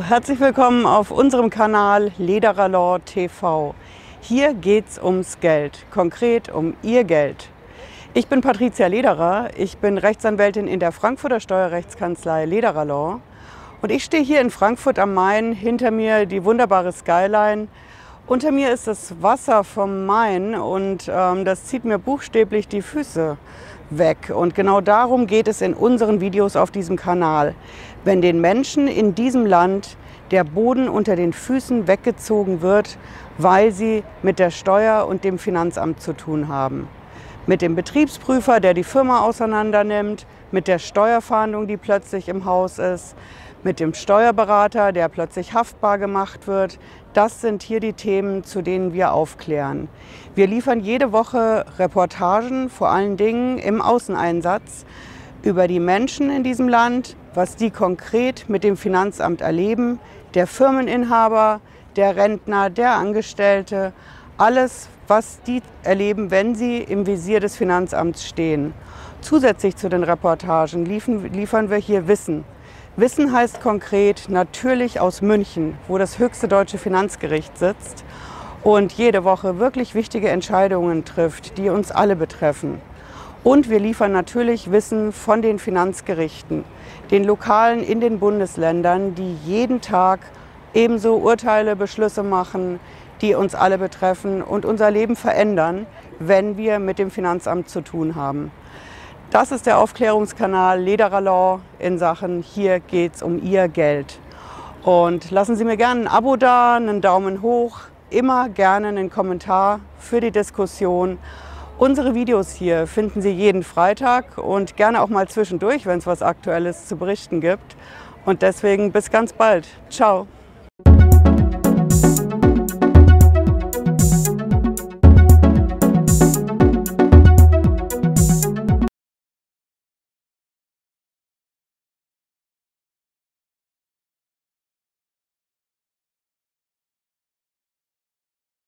herzlich willkommen auf unserem Kanal Lederer Law TV. Hier geht es ums Geld, konkret um Ihr Geld. Ich bin Patricia Lederer, ich bin Rechtsanwältin in der Frankfurter Steuerrechtskanzlei Lederer Law und ich stehe hier in Frankfurt am Main, hinter mir die wunderbare Skyline. Unter mir ist das Wasser vom Main und ähm, das zieht mir buchstäblich die Füße weg. Und genau darum geht es in unseren Videos auf diesem Kanal. Wenn den Menschen in diesem Land der Boden unter den Füßen weggezogen wird, weil sie mit der Steuer und dem Finanzamt zu tun haben. Mit dem Betriebsprüfer, der die Firma auseinandernimmt, mit der Steuerfahndung, die plötzlich im Haus ist, mit dem Steuerberater, der plötzlich haftbar gemacht wird. Das sind hier die Themen, zu denen wir aufklären. Wir liefern jede Woche Reportagen, vor allen Dingen im Außeneinsatz, über die Menschen in diesem Land, was die konkret mit dem Finanzamt erleben, der Firmeninhaber, der Rentner, der Angestellte, alles, was die erleben, wenn sie im Visier des Finanzamts stehen. Zusätzlich zu den Reportagen liefern wir hier Wissen. Wissen heißt konkret natürlich aus München, wo das höchste deutsche Finanzgericht sitzt und jede Woche wirklich wichtige Entscheidungen trifft, die uns alle betreffen. Und wir liefern natürlich Wissen von den Finanzgerichten, den Lokalen in den Bundesländern, die jeden Tag ebenso Urteile, Beschlüsse machen, die uns alle betreffen und unser Leben verändern, wenn wir mit dem Finanzamt zu tun haben. Das ist der Aufklärungskanal Lederer Law in Sachen Hier geht's um Ihr Geld. Und lassen Sie mir gerne ein Abo da, einen Daumen hoch, immer gerne einen Kommentar für die Diskussion. Unsere Videos hier finden Sie jeden Freitag und gerne auch mal zwischendurch, wenn es was Aktuelles zu berichten gibt. Und deswegen bis ganz bald. Ciao.